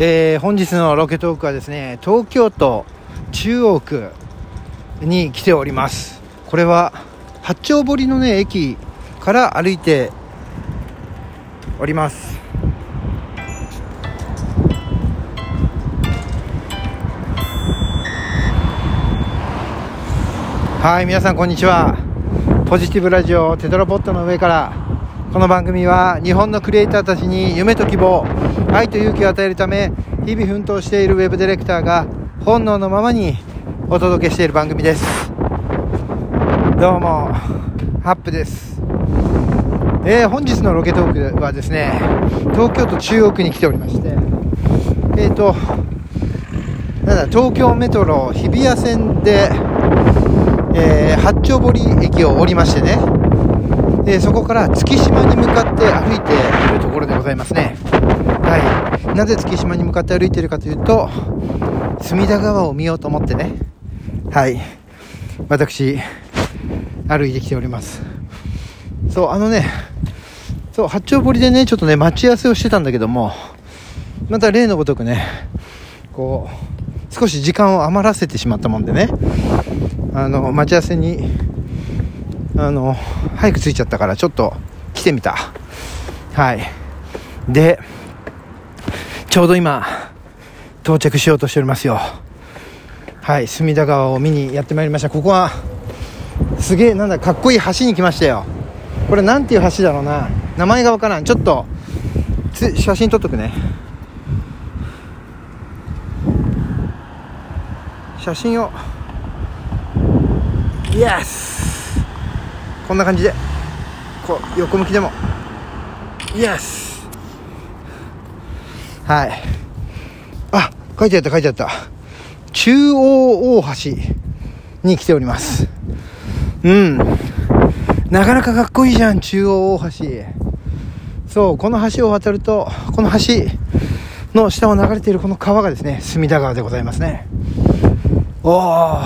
えー、本日のロケトークはですね東京都中央区に来ております。これは八丁堀のね駅から歩いております。はい皆さんこんにちは。ポジティブラジオテトラポットの上からこの番組は日本のクリエイターたちに夢と希望愛と勇気を与えるため日々奮闘しているウェブディレクターが本能のままにお届けしている番組です。どうもハップです。えー、本日のロケトークはですね東京都中央区に来ておりましてえっ、ー、となんだ東京メトロ日比谷線で、えー、八丁堀駅を降りましてねえー、そこから月島に向かって歩いているところでございますね。はい。なぜ月島に向かって歩いているかというと、隅田川を見ようと思ってね。はい。私、歩いてきております。そう、あのね、そう、八丁堀でね、ちょっとね、待ち合わせをしてたんだけども、また例のごとくね、こう、少し時間を余らせてしまったもんでね、あの、待ち合わせにあの早く着いちゃったからちょっと来てみた。はい。でちょうど今到着しようとしておりますよ。はい隅田川を見にやってまいりました。ここはすげえなんだかっこいい橋に来ましたよ。これなんていう橋だろうな。名前がわからん。ちょっと写真撮っとくね。写真を。イエスこんな感じでこう横向きでも。イエスはい。あ書いてあった書いてあった。中央大橋に来ております。うん。なかなかかっこいいじゃん中央大橋。そうこの橋を渡るとこの橋の下を流れているこの川がですね隅田川でございますね。おお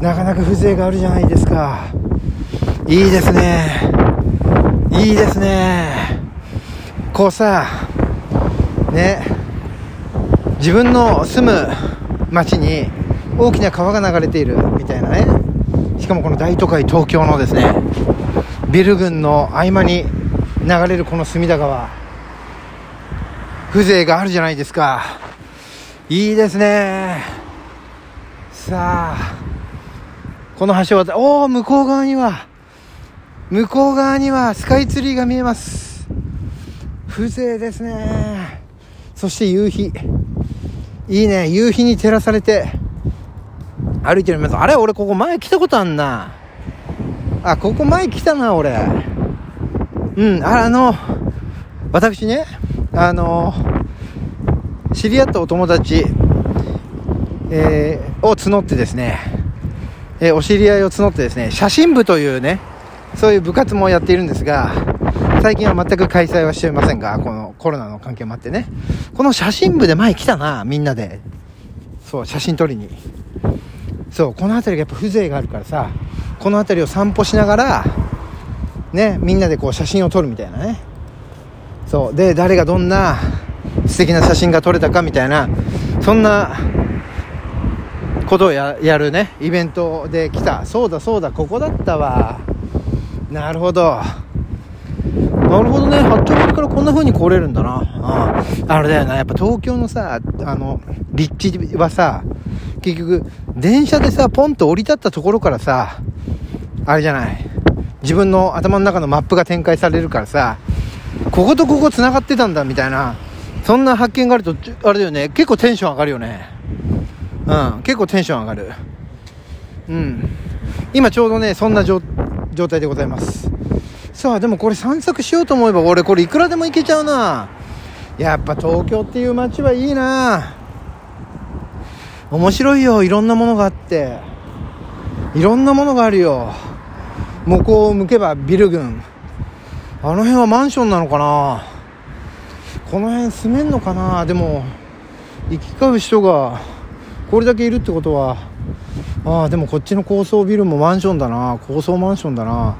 なかなか風情があるじゃないですかいいですね。いいですね。こうさね自分の住む町に大きな川が流れているみたいなね。しかもこの大都会東京のですねビル群の合間に流れるこの隅田川。風情があるじゃないですか。いいですね。さあこの橋を渡おお向こう側には向こう側にはスカイツリーが見えます。風情ですね。そして夕日。いいね。夕日に照らされて。歩いてる皆さん。あれ俺ここ前来たことあんな。あここ前来たな俺。うんあの私ねあの知り合ったお友達、えー、を募ってですね、えー、お知り合いを募ってですね。写真部というねそういう部活もやっているんですが、最近は全く開催はしていませんが、このコロナの関係もあってね。この写真部で前来たな、みんなで。そう、写真撮りに。そう、この辺りがやっぱ風情があるからさ、この辺りを散歩しながら、ね、みんなでこう写真を撮るみたいなね。そう、で、誰がどんな素敵な写真が撮れたかみたいな、そんなことをやるね、イベントで来た。そうだそうだ、ここだったわ。なるほど。なるほどね。八丁堀からこんな風に来れるんだな。ああ。あれだよな。やっぱ東京のさ、あの、立地はさ、結局、電車でさ、ポンと降り立ったところからさ、あれじゃない。自分の頭の中のマップが展開されるからさ、こことここ繋がってたんだみたいな、そんな発見があると、あれだよね、結構テンション上がるよね。うん、結構テンション上がる。うん。今ちょうどね、そんな状態状態でございます。さあでもこれ散策しようと思えば俺これいくらでも行けちゃうな。やっぱ東京っていう街はいいな。面白いよいろんなものがあって。いろんなものがあるよ。向こうを向けばビル群。あの辺はマンションなのかな。この辺住めんのかな。でも行き交う人がこれだけいるってことはああでもこっちの高層ビルもマンションだな。高層マンションだな。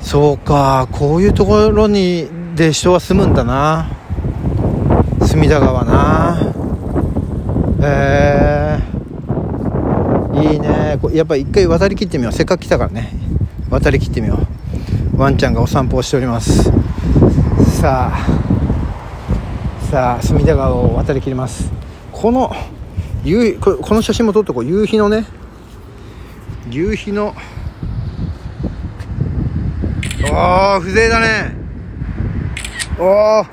そうか。こういうところにで人は住むんだな。隅田川な。えー、いいね。やっぱ一回渡りきってみよう。せっかく来たからね。渡りきってみよう。ワンちゃんがお散歩をしております。さあ。さあ隅田川を渡りきります。この夕ここの写真も撮っとこう。夕日のね。夕日の。おお風情だね。おお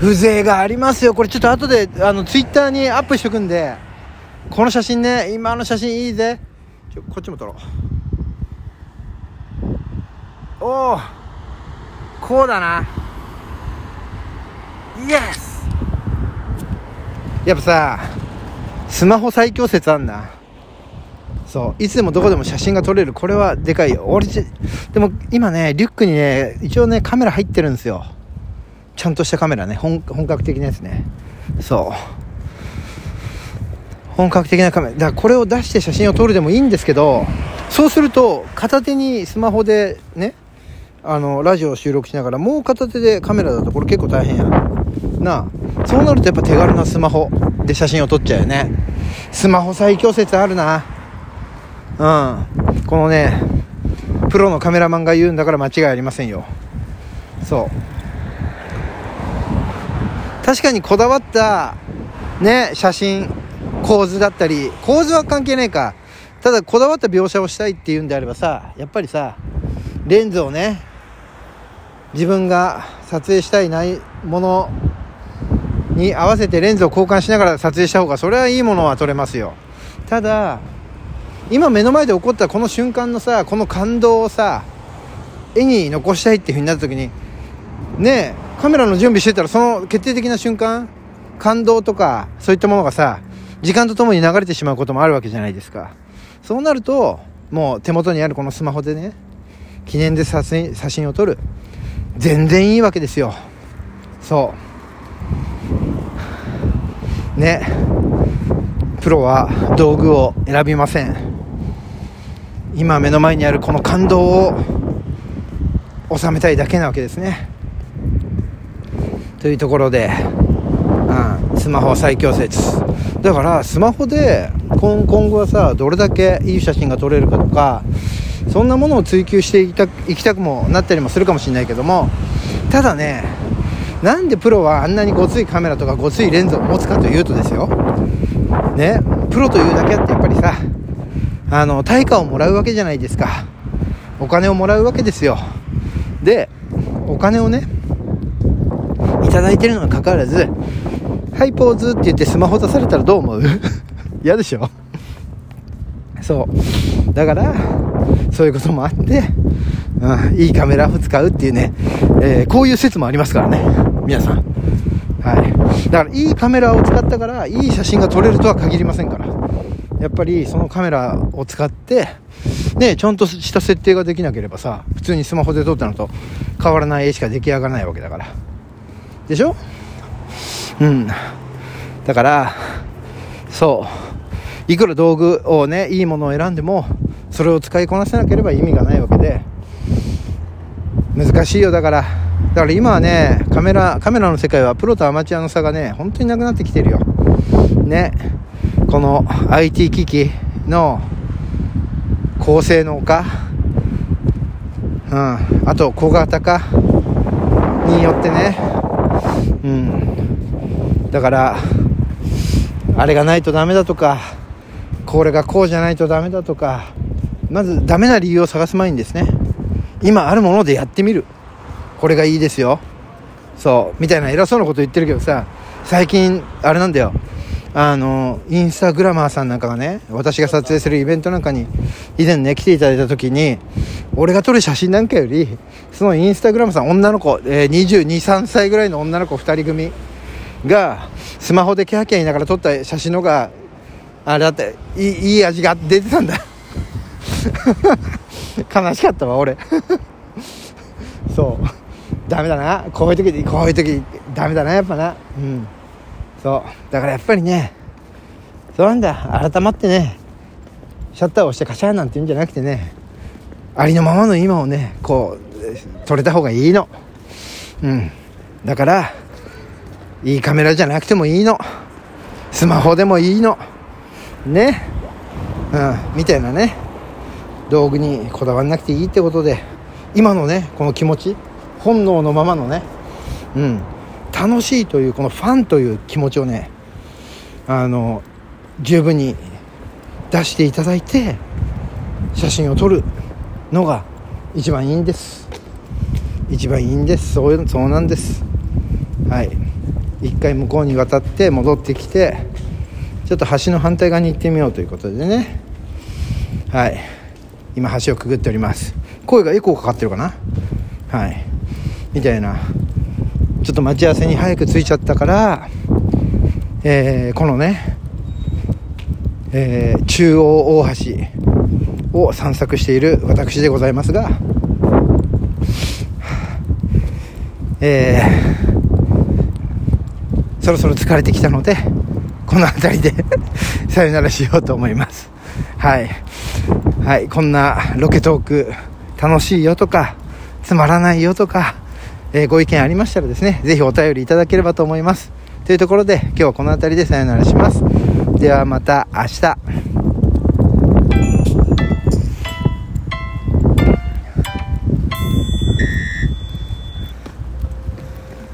風情がありますよ。これちょっと後であのツイッターにアップしとくんで。この写真ね今の写真いいぜ。ちょこっちも撮ろう。おおこうだな。イエス。やっぱさスマホ最強説あんな。そう。いつでもどこでも写真が撮れる。これはでかいよ。俺でも今ねリュックにね一応ねカメラ入ってるんですよ。ちゃんとしたカメラね。本格的なやつね。そう。本格的なカメラ。だからこれを出して写真を撮るでもいいんですけどそうすると片手にスマホでねあのラジオを収録しながらもう片手でカメラだとこれ結構大変や。なあ。そうなるとやっぱ手軽なスマホで写真を撮っちゃうよね。スマホ最強説あるな。うん。このねプロのカメラマンが言うんだから間違いありませんよ。そう。確かにこだわったね写真構図だったり構図は関係ないか。ただこだわった描写をしたいっていうんであればさやっぱりさレンズをね自分が撮影したいないものに合わせてレンズを交換しながら撮影した方がそれはいいものは撮れますよ。ただ今目の前で起こったこの瞬間のさこの感動をさ絵に残したいっていう風になった時にねえカメラの準備してたらその決定的な瞬間感動とかそういったものがさ時間とともに流れてしまうこともあるわけじゃないですか。そうなるともう手元にあるこのスマホでね記念で写真写真を撮る全然いいわけですよ。そう。ねプロは道具を選びません。今目の前にあるこの感動を収めたいだけなわけですね。というところで、うん、スマホは最強説。だからスマホで今今後はさどれだけいい写真が撮れるかとかそんなものを追求していきたいきたくもなったりもするかもしれないけどもただねなんでプロはあんなにごついカメラとかごついレンズを持つかというとですよ。ねプロというだけあってあの対価をもらうわけじゃないですか。お金をもらうわけですよ。でお金をねいただいてるのにかかわらず「はいポーズ」って言ってスマホ出されたらどう思う？嫌でしょ？そう。だからそういうこともあって、うん、いいカメラを使うっていうね、えー、こういう説もありますからね皆さん。はい。だからいいカメラを使ったからいい写真が撮れるとは限りませんから。やっぱりそのカメラを使ってねちゃんとした設定ができなければさ普通にスマホで撮ったのと変わらない絵しか出来上がらないわけだから。でしょ？うん。だからそう。いくら道具をねいいものを選んでもそれを使いこなせなければ意味がないわけで難しいよ。だからだから今はねカメラカメラの世界はプロとアマチュアの差がね本当になくなってきてるよ。ね。この IT 機器の高性能化、うん、あと小型化によってね、うん、だからあれがないとダメだとかこれがこうじゃないとダメだとかまずダメな理由を探す前にですね今あるものでやってみる。これがいいですよ。そう。みたいな偉そうなこと言ってるけどさ最近あれなんだよ。あのインスタグラマーさんなんかがね私が撮影するイベントなんかに以前ね来ていただいた時に俺が撮る写真なんかよりそのインスタグラムさん女の子、えー、223歳ぐらいの女の子2人組がスマホでキャーキャー言いながら撮った写真のがあれだっていいいい味が出てたんだ。悲しかったわ俺。そう。ダメだな。こういう時こういう時ダメだなやっぱな。うん。そう。だからやっぱりねそうなんだ。改まってねシャッターを押してカシャーなんて言うんじゃなくてねありのままの今をねこう撮れた方がいいの。うん。だからいいカメラじゃなくてもいいの。スマホでもいいの。ね。うん。みたいなね。道具にこだわらなくていいってことで今のねこの気持ち本能のままのね。うん。楽しいというこのファンという気持ちをねあの十分に出していただいて写真を撮るのが一番いいんです。一番いいんです。そういうそうなんです。はい。一回向こうに渡って戻ってきてちょっと橋の反対側に行ってみようということでね。はい。今橋をくぐっております。声がエコーかかってるかな。はい。みたいなちょっと待ち合わせに早く着いちゃったからえー、このね、えー、中央大橋を散策している私でございますが、えー、そろそろ疲れてきたので、この辺りで さよならしようと思います。はい。はい、こんなロケトーク楽しいよとか、つまらないよとか、えー、ご意見ありましたらですね、ぜひお便りいただければと思います。というところで今日はこの辺りでさよならします。ではまた明日。